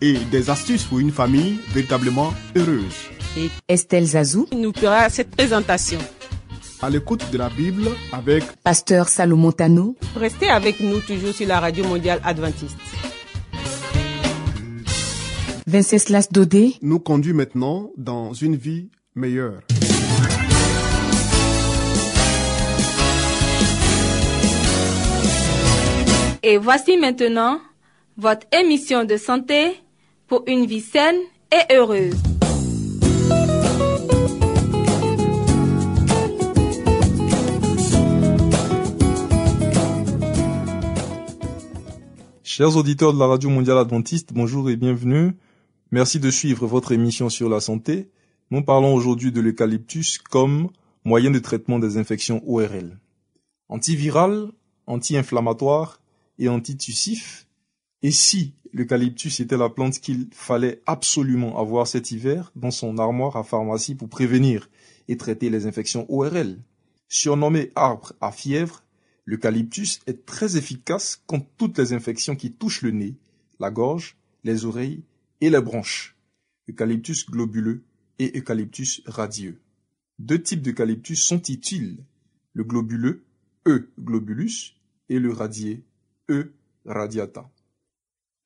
et des astuces pour une famille véritablement heureuse. et Estelle Zazou, nous fera cette présentation. À l'écoute de la Bible avec Pasteur Salomon Tano, Restez avec nous toujours sur la radio mondiale adventiste. Venceslas Dodé, nous conduit maintenant dans une vie meilleure. Et voici maintenant votre émission de santé pour une vie saine et heureuse. Chers auditeurs de la Radio Mondiale Adventiste, bonjour et bienvenue. Merci de suivre votre émission sur la santé. Nous parlons aujourd'hui de l'eucalyptus comme moyen de traitement des infections ORL. Antiviral, anti-inflammatoire et antitussif. Et si l'eucalyptus était la plante qu'il fallait absolument avoir cet hiver dans son armoire à pharmacie pour prévenir et traiter les infections ORL Surnommé arbre à fièvre, L'eucalyptus est très efficace contre toutes les infections qui touchent le nez, la gorge, les oreilles et les branches. Eucalyptus globuleux et eucalyptus radieux. Deux types d'eucalyptus sont utiles. Le globuleux, E. globulus, et le radié, E. radiata.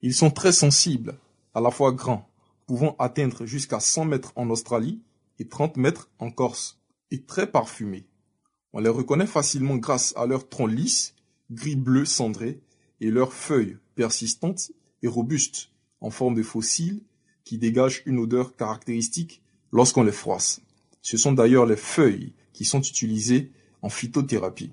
Ils sont très sensibles, à la fois grands, pouvant atteindre jusqu'à 100 mètres en Australie et 30 mètres en Corse, et très parfumés. On les reconnaît facilement grâce à leur tronc lisse, gris-bleu cendré, et leurs feuilles persistantes et robustes, en forme de fossiles, qui dégagent une odeur caractéristique lorsqu'on les froisse. Ce sont d'ailleurs les feuilles qui sont utilisées en phytothérapie.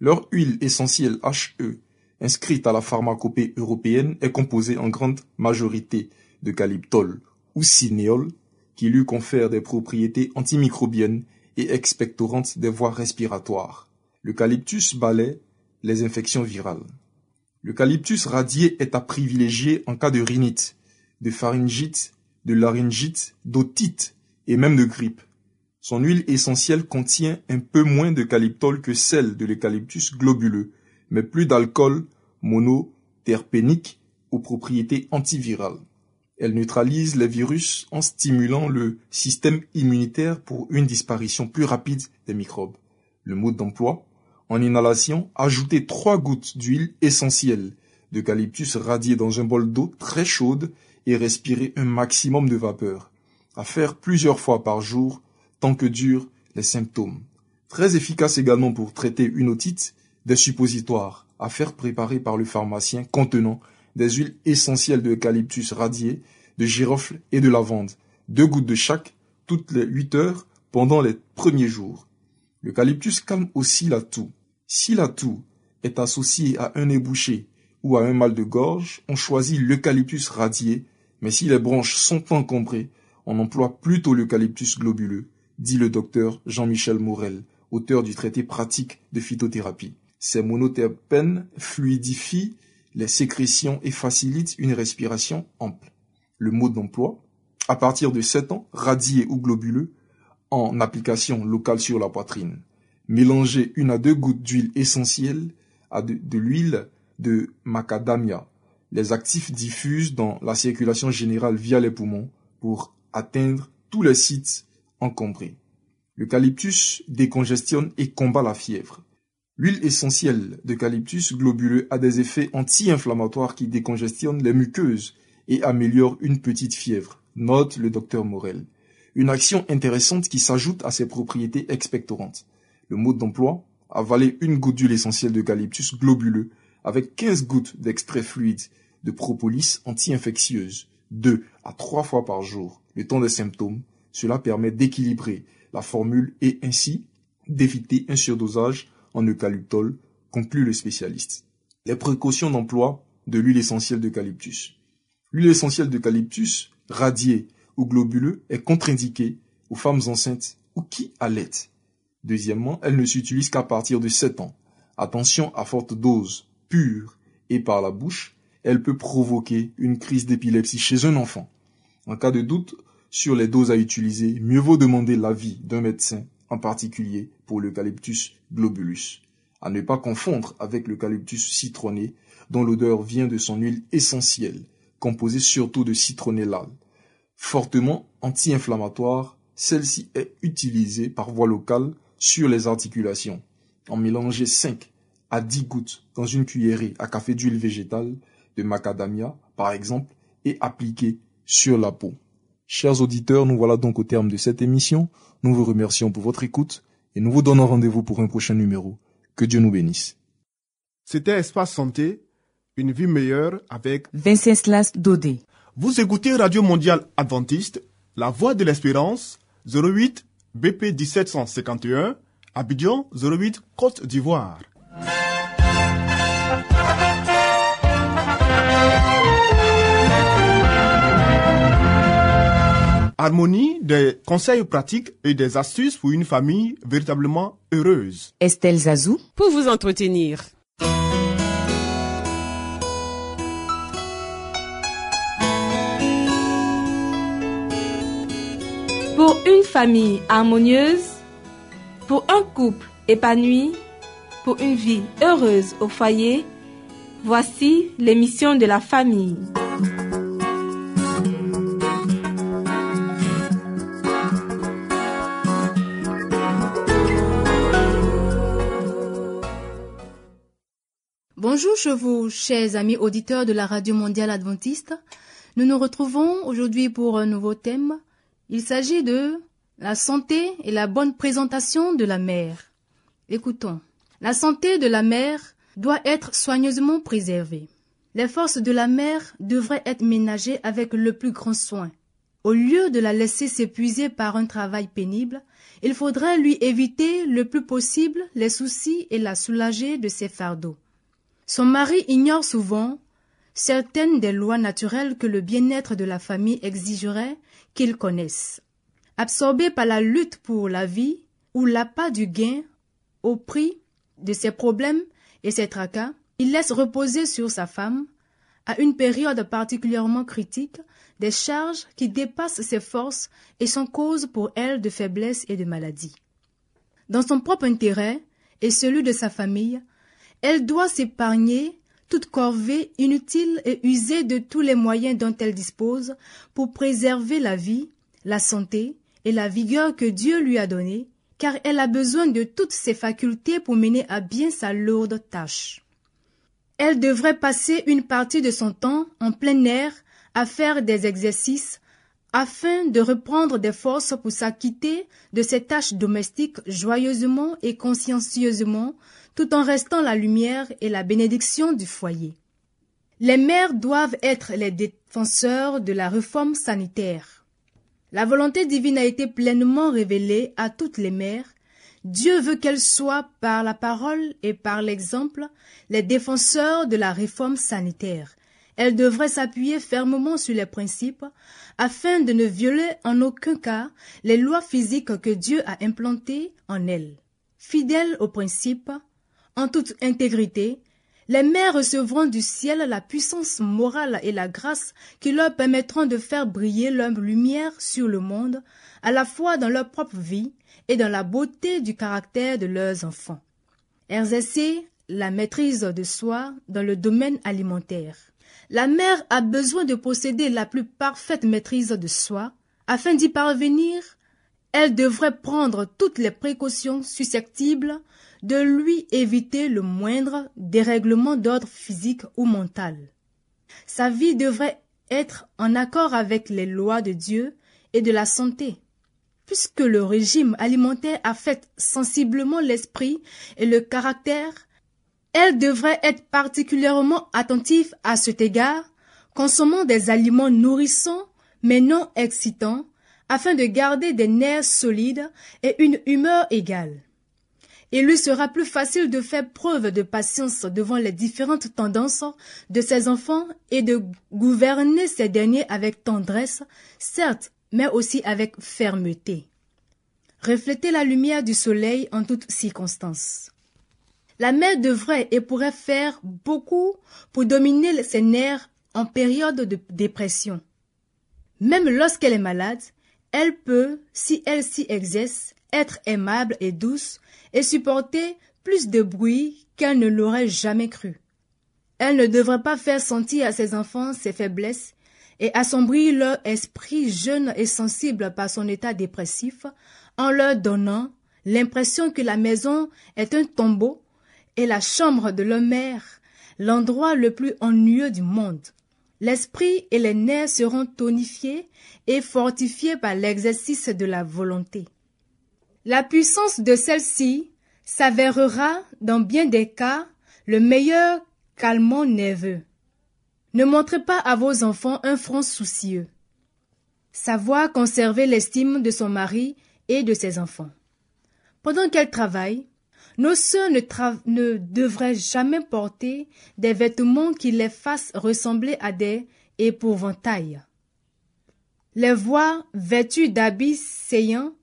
Leur huile essentielle HE, inscrite à la pharmacopée européenne, est composée en grande majorité de calyptol ou cinéol, qui lui confèrent des propriétés antimicrobiennes et expectorante des voies respiratoires. L'eucalyptus balaie les infections virales. L'eucalyptus radié est à privilégier en cas de rhinite, de pharyngite, de laryngite, d'otite et même de grippe. Son huile essentielle contient un peu moins de calyptol que celle de l'eucalyptus globuleux, mais plus d'alcool monoterpénique aux propriétés antivirales. Elle neutralise les virus en stimulant le système immunitaire pour une disparition plus rapide des microbes. Le mode d'emploi En inhalation, ajoutez trois gouttes d'huile essentielle d'eucalyptus radiée dans un bol d'eau très chaude et respirez un maximum de vapeur. À faire plusieurs fois par jour, tant que durent les symptômes. Très efficace également pour traiter une otite, des suppositoires à faire préparer par le pharmacien contenant des huiles essentielles d'eucalyptus radié, de girofle et de lavande, deux gouttes de chaque toutes les 8 heures pendant les premiers jours. L'eucalyptus calme aussi la toux. Si la toux est associée à un nez bouché ou à un mal de gorge, on choisit l'eucalyptus radié, mais si les branches sont encombrées, on emploie plutôt l'eucalyptus globuleux, dit le docteur Jean-Michel Morel, auteur du traité pratique de phytothérapie. Ces monoterpènes fluidifient les sécrétions et facilitent une respiration ample. Le mode d'emploi, à partir de 7 ans, radié ou globuleux, en application locale sur la poitrine. Mélangez une à deux gouttes d'huile essentielle à de, de l'huile de macadamia. Les actifs diffusent dans la circulation générale via les poumons pour atteindre tous les sites encombrés. L'eucalyptus décongestionne et combat la fièvre. L'huile essentielle d'eucalyptus globuleux a des effets anti-inflammatoires qui décongestionnent les muqueuses et améliorent une petite fièvre, note le docteur Morel. Une action intéressante qui s'ajoute à ses propriétés expectorantes. Le mode d'emploi, avaler une goutte d'huile essentielle d'eucalyptus globuleux avec 15 gouttes d'extrait fluide de propolis anti-infectieuse, deux à trois fois par jour, le temps des symptômes. Cela permet d'équilibrer la formule et ainsi d'éviter un surdosage en eucalyptol, conclut le spécialiste. Les précautions d'emploi de l'huile essentielle d'eucalyptus. L'huile essentielle d'eucalyptus radié ou globuleux est contre-indiqué aux femmes enceintes ou qui allaitent. Deuxièmement, elle ne s'utilise qu'à partir de 7 ans. Attention à forte dose, pure et par la bouche, elle peut provoquer une crise d'épilepsie chez un enfant. En cas de doute sur les doses à utiliser, mieux vaut demander l'avis d'un médecin, en particulier pour l'eucalyptus globulus. À ne pas confondre avec l'eucalyptus citronné, dont l'odeur vient de son huile essentielle, composée surtout de citronnellal. Fortement anti-inflammatoire, celle-ci est utilisée par voie locale sur les articulations. En mélanger 5 à 10 gouttes dans une cuillerée à café d'huile végétale de macadamia, par exemple, et appliquée sur la peau. Chers auditeurs, nous voilà donc au terme de cette émission. Nous vous remercions pour votre écoute et nous vous donnons rendez-vous pour un prochain numéro. Que Dieu nous bénisse. C'était Espace Santé, une vie meilleure avec Venceslas Dodé. Vous écoutez Radio Mondiale Adventiste, La Voix de l'Espérance, 08 BP 1751, Abidjan 08 Côte d'Ivoire. Harmonie, des conseils pratiques et des astuces pour une famille véritablement heureuse. Estelle Zazou. Pour vous entretenir. Pour une famille harmonieuse, pour un couple épanoui, pour une vie heureuse au foyer, voici l'émission de la famille. Bonjour chez vous, chers amis auditeurs de la Radio Mondiale Adventiste. Nous nous retrouvons aujourd'hui pour un nouveau thème. Il s'agit de la santé et la bonne présentation de la mère. Écoutons. La santé de la mère doit être soigneusement préservée. Les forces de la mère devraient être ménagées avec le plus grand soin. Au lieu de la laisser s'épuiser par un travail pénible, il faudrait lui éviter le plus possible les soucis et la soulager de ses fardeaux. Son mari ignore souvent certaines des lois naturelles que le bien-être de la famille exigerait qu'il connaisse. Absorbé par la lutte pour la vie ou l'appât du gain au prix de ses problèmes et ses tracas, il laisse reposer sur sa femme, à une période particulièrement critique, des charges qui dépassent ses forces et sont cause pour elle de faiblesse et de maladie. Dans son propre intérêt et celui de sa famille, elle doit s'épargner toute corvée inutile et user de tous les moyens dont elle dispose pour préserver la vie, la santé et la vigueur que Dieu lui a donnée, car elle a besoin de toutes ses facultés pour mener à bien sa lourde tâche. Elle devrait passer une partie de son temps en plein air à faire des exercices afin de reprendre des forces pour s'acquitter de ses tâches domestiques joyeusement et consciencieusement tout en restant la lumière et la bénédiction du foyer. Les mères doivent être les défenseurs de la réforme sanitaire. La volonté divine a été pleinement révélée à toutes les mères. Dieu veut qu'elles soient, par la parole et par l'exemple, les défenseurs de la réforme sanitaire. Elles devraient s'appuyer fermement sur les principes afin de ne violer en aucun cas les lois physiques que Dieu a implantées en elles. Fidèles aux principes, en toute intégrité, les mères recevront du ciel la puissance morale et la grâce qui leur permettront de faire briller leur lumière sur le monde, à la fois dans leur propre vie et dans la beauté du caractère de leurs enfants. Exercer la maîtrise de soi dans le domaine alimentaire. La mère a besoin de posséder la plus parfaite maîtrise de soi. Afin d'y parvenir, elle devrait prendre toutes les précautions susceptibles de lui éviter le moindre dérèglement d'ordre physique ou mental. Sa vie devrait être en accord avec les lois de Dieu et de la santé. Puisque le régime alimentaire affecte sensiblement l'esprit et le caractère, elle devrait être particulièrement attentive à cet égard, consommant des aliments nourrissants mais non excitants, afin de garder des nerfs solides et une humeur égale. Il lui sera plus facile de faire preuve de patience devant les différentes tendances de ses enfants et de gouverner ces derniers avec tendresse, certes, mais aussi avec fermeté. Refléter la lumière du soleil en toutes circonstances. La mère devrait et pourrait faire beaucoup pour dominer ses nerfs en période de dépression. Même lorsqu'elle est malade, elle peut, si elle s'y exerce, être aimable et douce et supporter plus de bruit qu'elle ne l'aurait jamais cru. Elle ne devrait pas faire sentir à ses enfants ses faiblesses et assombrir leur esprit jeune et sensible par son état dépressif en leur donnant l'impression que la maison est un tombeau et la chambre de leur mère l'endroit le plus ennuyeux du monde. L'esprit et les nerfs seront tonifiés et fortifiés par l'exercice de la volonté. La puissance de celle-ci s'avérera dans bien des cas le meilleur calmant nerveux. Ne montrez pas à vos enfants un front soucieux. Savoir conserver l'estime de son mari et de ses enfants. Pendant qu'elle travaille, nos sœurs ne, devraient jamais porter des vêtements qui les fassent ressembler à des épouvantails. Les voir vêtues d'habits saillants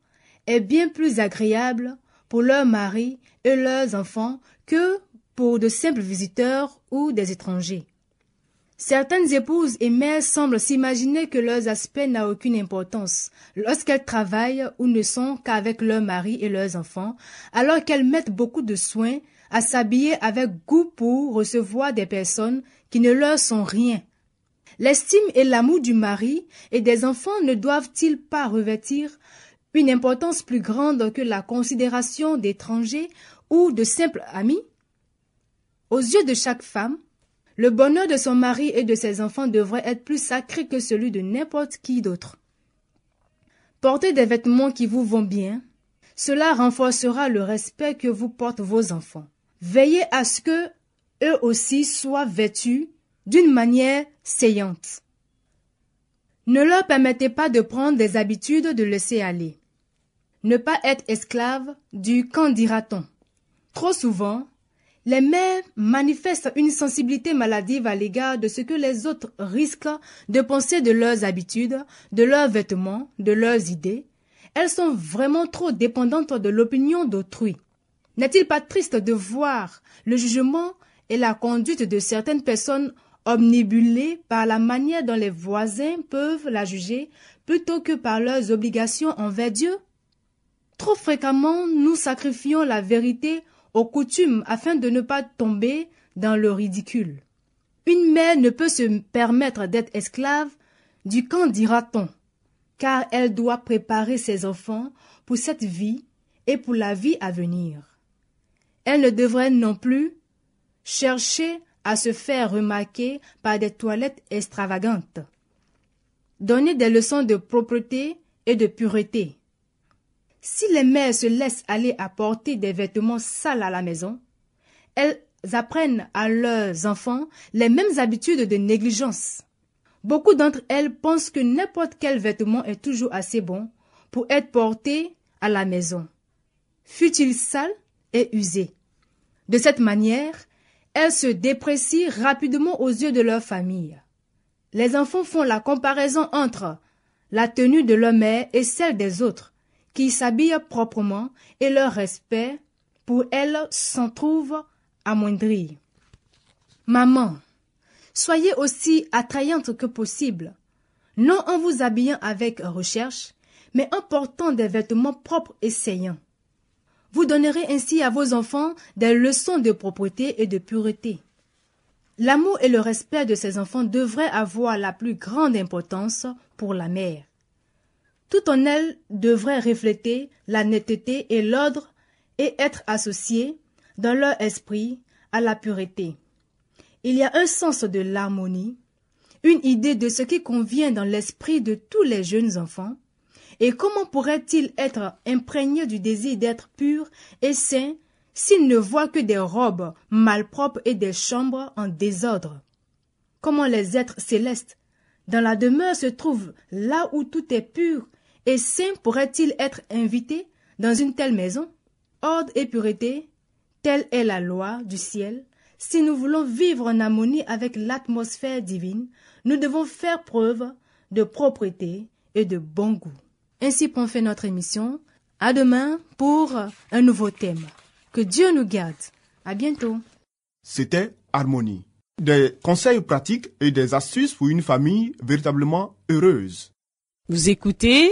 est bien plus agréable pour leurs maris et leurs enfants que pour de simples visiteurs ou des étrangers. Certaines épouses et mères semblent s'imaginer que leurs aspects n'ont aucune importance lorsqu'elles travaillent ou ne sont qu'avec leurs maris et leurs enfants, alors qu'elles mettent beaucoup de soin à s'habiller avec goût pour recevoir des personnes qui ne leur sont rien. L'estime et l'amour du mari et des enfants ne doivent-ils pas revêtir une importance plus grande que la considération d'étrangers ou de simples amis Aux yeux de chaque femme, le bonheur de son mari et de ses enfants devrait être plus sacré que celui de n'importe qui d'autre. Portez des vêtements qui vous vont bien. Cela renforcera le respect que vous portent vos enfants. Veillez à ce que eux aussi soient vêtus d'une manière saillante. Ne leur permettez pas de prendre des habitudes de laisser aller. Ne pas être esclave du qu'en dira-t-on. Trop souvent, les mères manifestent une sensibilité maladive à l'égard de ce que les autres risquent de penser de leurs habitudes, de leurs vêtements, de leurs idées. Elles sont vraiment trop dépendantes de l'opinion d'autrui. N'est-il pas triste de voir le jugement et la conduite de certaines personnes omnibulées par la manière dont les voisins peuvent la juger plutôt que par leurs obligations envers Dieu? Trop fréquemment, nous sacrifions la vérité aux coutumes afin de ne pas tomber dans le ridicule. Une mère ne peut se permettre d'être esclave du quand dira-t-on, car elle doit préparer ses enfants pour cette vie et pour la vie à venir. Elle ne devrait non plus chercher à se faire remarquer par des toilettes extravagantes. Donner des leçons de propreté et de pureté. Si les mères se laissent aller à porter des vêtements sales à la maison, elles apprennent à leurs enfants les mêmes habitudes de négligence. Beaucoup d'entre elles pensent que n'importe quel vêtement est toujours assez bon pour être porté à la maison, fût-il sale et usé? De cette manière, elles se déprécient rapidement aux yeux de leur famille. Les enfants font la comparaison entre la tenue de leur mère et celle des autres qui s'habillent proprement et leur respect pour elles s'en trouve amoindri. Maman, soyez aussi attrayante que possible, non en vous habillant avec recherche, mais en portant des vêtements propres et saillants. Vous donnerez ainsi à vos enfants des leçons de propreté et de pureté. L'amour et le respect de ces enfants devraient avoir la plus grande importance pour la mère. Tout en elle devrait refléter la netteté et l'ordre et être associé, dans leur esprit, à la pureté. Il y a un sens de l'harmonie, une idée de ce qui convient dans l'esprit de tous les jeunes enfants, et comment pourrait-il être imprégné du désir d'être pur et saint s'il ne voit que des robes malpropres et des chambres en désordre? Comment les êtres célestes, dans la demeure se trouvent là où tout est pur et saint pourrait-il être invité dans une telle maison? Ordre et pureté, telle est la loi du ciel, si nous voulons vivre en harmonie avec l'atmosphère divine, nous devons faire preuve de propreté et de bon goût. Ainsi prend fait notre émission. À demain pour un nouveau thème. Que Dieu nous garde. À bientôt. C'était Harmonie. Des conseils pratiques et des astuces pour une famille véritablement heureuse. Vous écoutez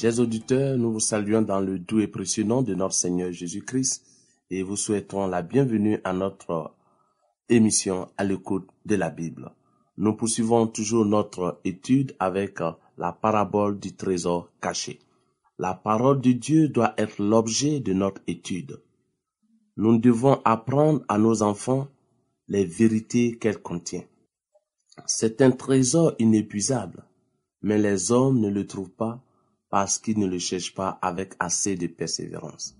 Chers auditeurs, nous vous saluons dans le doux et précieux nom de notre Seigneur Jésus-Christ et vous souhaitons la bienvenue à notre émission à l'écoute de la Bible. Nous poursuivons toujours notre étude avec la parabole du trésor caché. La parole de Dieu doit être l'objet de notre étude. Nous devons apprendre à nos enfants les vérités qu'elle contient. C'est un trésor inépuisable, mais les hommes ne le trouvent pas parce qu'ils ne le cherchent pas avec assez de persévérance.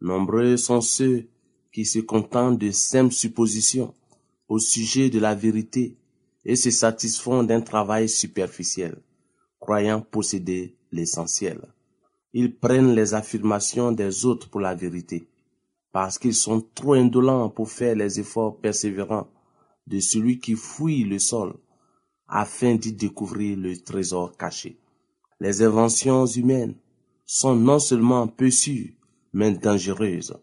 Nombreux sont ceux qui se contentent de simples suppositions au sujet de la vérité et se satisfont d'un travail superficiel, croyant posséder l'essentiel. Ils prennent les affirmations des autres pour la vérité, parce qu'ils sont trop indolents pour faire les efforts persévérants de celui qui fouille le sol afin d'y découvrir le trésor caché. Les inventions humaines sont non seulement peu sûres, mais dangereuses,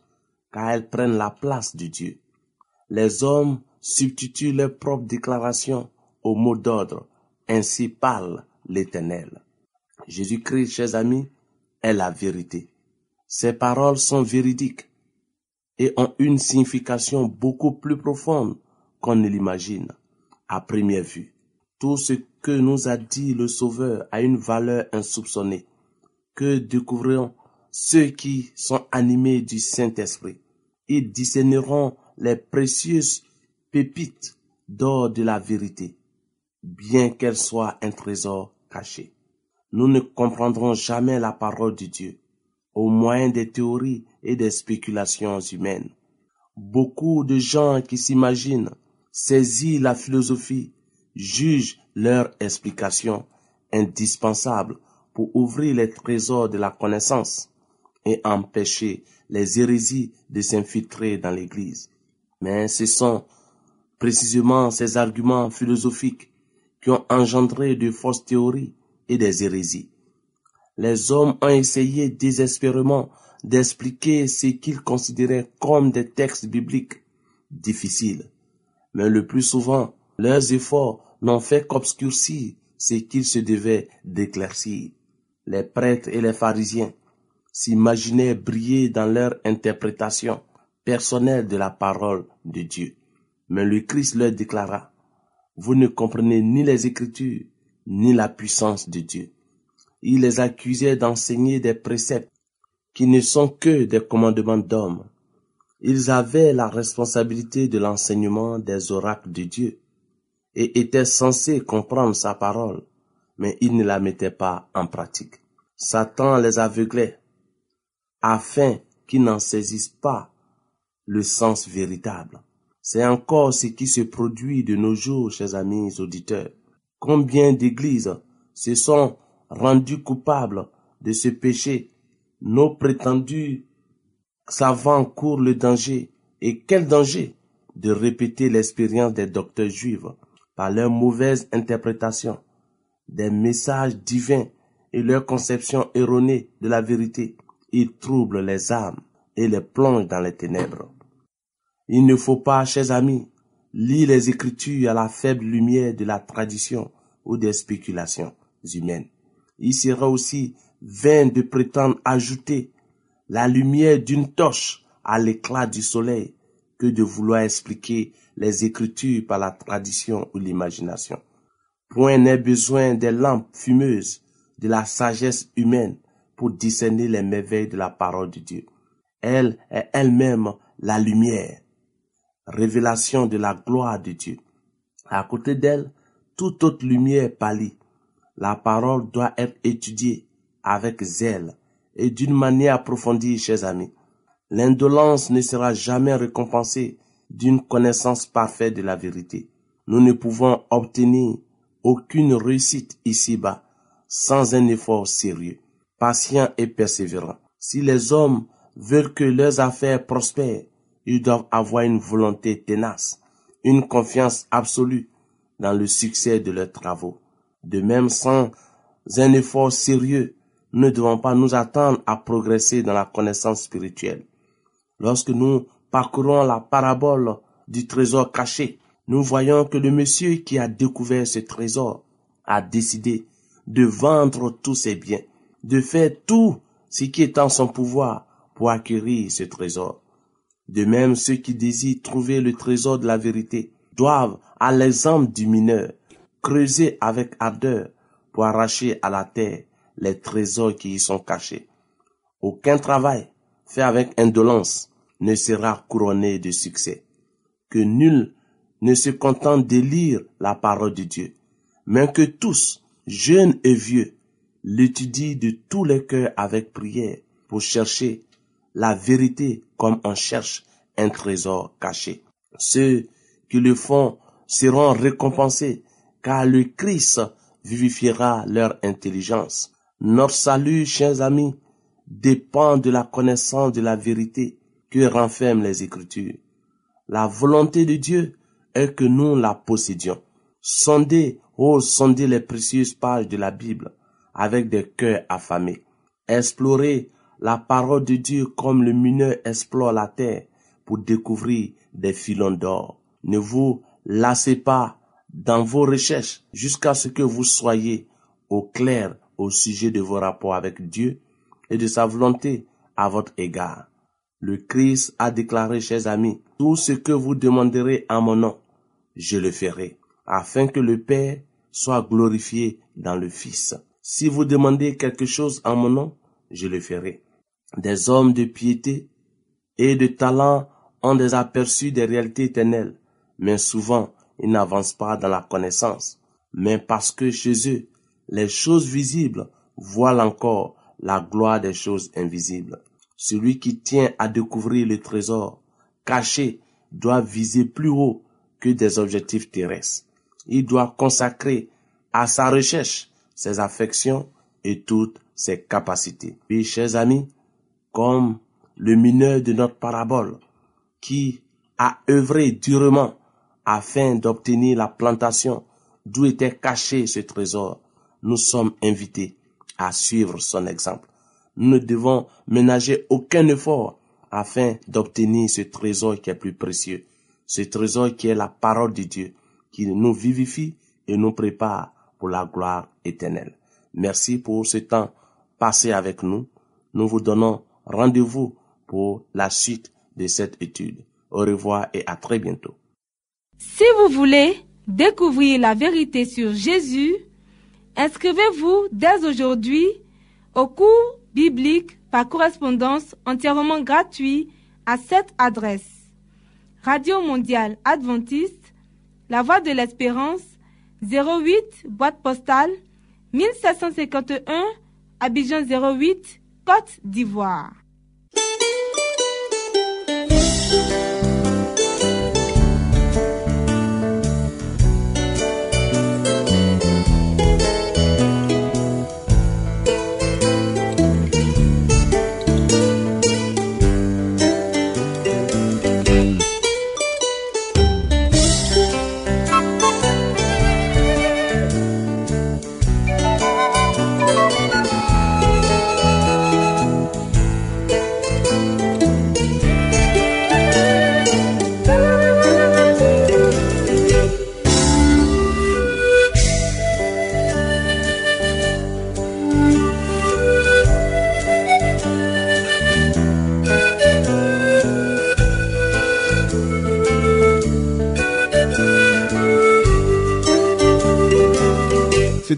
car elles prennent la place de Dieu. Les hommes substituent leurs propres déclarations aux mots d'ordre, ainsi parle l'Éternel. Jésus-Christ, chers amis, est la vérité. Ses paroles sont véridiques et ont une signification beaucoup plus profonde qu'on ne l'imagine à première vue. Tout ce que nous a dit le Sauveur a une valeur insoupçonnée. Que découvriront ceux qui sont animés du Saint-Esprit? Ils discerneront les précieuses pépites d'or de la vérité, bien qu'elles soient un trésor caché. Nous ne comprendrons jamais la parole de Dieu au moyen des théories et des spéculations humaines. Beaucoup de gens qui s'imaginent saisir la philosophie jugent leur explication indispensable pour ouvrir les trésors de la connaissance et empêcher les hérésies de s'infiltrer dans l'Église. Mais ce sont précisément ces arguments philosophiques qui ont engendré de fausses théories et des hérésies. Les hommes ont essayé désespérément d'expliquer ce qu'ils considéraient comme des textes bibliques difficiles. Mais le plus souvent, leurs efforts n'ont fait qu'obscurcir ce qu'il se devait d'éclaircir. Les prêtres et les pharisiens s'imaginaient briller dans leur interprétation personnelle de la parole de Dieu. Mais le Christ leur déclara, vous ne comprenez ni les Écritures, ni la puissance de Dieu. Il les accusait d'enseigner des préceptes qui ne sont que des commandements d'hommes. Ils avaient la responsabilité de l'enseignement des oracles de Dieu et étaient censés comprendre sa parole, mais ils ne la mettaient pas en pratique. Satan les aveuglait afin qu'ils n'en saisissent pas le sens véritable. C'est encore ce qui se produit de nos jours, chers amis auditeurs. Combien d'églises se sont rendues coupables de ce péché? Nos prétendus savants courent le danger. Et quel danger de répéter l'expérience des docteurs juifs? Par leur mauvaise interprétation des messages divins et leur conception erronée de la vérité. Ils troublent les âmes et les plongent dans les ténèbres. Il ne faut pas, chers amis, lire les Écritures à la faible lumière de la tradition ou des spéculations humaines. Il sera aussi vain de prétendre ajouter la lumière d'une torche à l'éclat du soleil que de vouloir expliquer les Écritures par la tradition ou l'imagination. Point n'est besoin des lampes fumeuses de la sagesse humaine pour discerner les merveilles de la parole de Dieu. Elle est elle-même la lumière, révélation de la gloire de Dieu. À côté d'elle, toute autre lumière pâlit. La parole doit être étudiée avec zèle et d'une manière approfondie, chers amis. L'indolence ne sera jamais récompensée d'une connaissance parfaite de la vérité. Nous ne pouvons obtenir aucune réussite ici-bas sans un effort sérieux, patient et persévérant. Si les hommes veulent que leurs affaires prospèrent, ils doivent avoir une volonté tenace, une confiance absolue dans le succès de leurs travaux. De même, sans un effort sérieux, nous ne devons pas nous attendre à progresser dans la connaissance spirituelle. Lorsque nous parcourons la parabole du trésor caché, nous voyons que le monsieur qui a découvert ce trésor a décidé de vendre tous ses biens, de faire tout ce qui est en son pouvoir pour acquérir ce trésor. De même, ceux qui désirent trouver le trésor de la vérité doivent, à l'exemple du mineur, creuser avec ardeur pour arracher à la terre les trésors qui y sont cachés. Aucun travail fait avec indolence ne sera couronné de succès. Que nul ne se contente de lire la parole de Dieu, mais que tous, jeunes et vieux, l'étudient de tous les cœurs avec prière pour chercher la vérité comme on cherche un trésor caché. Ceux qui le font seront récompensés car le Christ vivifiera leur intelligence. Notre salut, chers amis, dépend de la connaissance de la vérité que renferment les Écritures. La volonté de Dieu est que nous la possédions. Sondez, oh, sondez les précieuses pages de la Bible avec des cœurs affamés. Explorez la parole de Dieu comme le mineur explore la terre pour découvrir des filons d'or. Ne vous lassez pas dans vos recherches jusqu'à ce que vous soyez au clair au sujet de vos rapports avec Dieu et de sa volonté à votre égard. Le Christ a déclaré, chers amis, tout ce que vous demanderez en mon nom, je le ferai, afin que le Père soit glorifié dans le Fils. Si vous demandez quelque chose en mon nom, je le ferai. Des hommes de piété et de talent ont des aperçus des réalités éternelles, mais souvent ils n'avancent pas dans la connaissance. Mais parce que chez eux, les choses visibles voilent encore la gloire des choses invisibles. Celui qui tient à découvrir le trésor caché doit viser plus haut que des objectifs terrestres. Il doit consacrer à sa recherche ses affections et toutes ses capacités. Puis, chers amis, comme le mineur de notre parabole, qui a œuvré durement afin d'obtenir la plantation d'où était caché ce trésor, nous sommes invités à suivre son exemple. Nous ne devons ménager aucun effort afin d'obtenir ce trésor qui est plus précieux, ce trésor qui est la parole de Dieu, qui nous vivifie et nous prépare pour la gloire éternelle. Merci pour ce temps passé avec nous. Nous vous donnons rendez-vous pour la suite de cette étude. Au revoir et à très bientôt. Si vous voulez découvrir la vérité sur Jésus, inscrivez-vous dès aujourd'hui au cours biblique par correspondance entièrement gratuit à cette adresse. Radio Mondiale Adventiste, La Voix de l'Espérance, 08 boîte postale 1751 Abidjan 08 Côte d'Ivoire.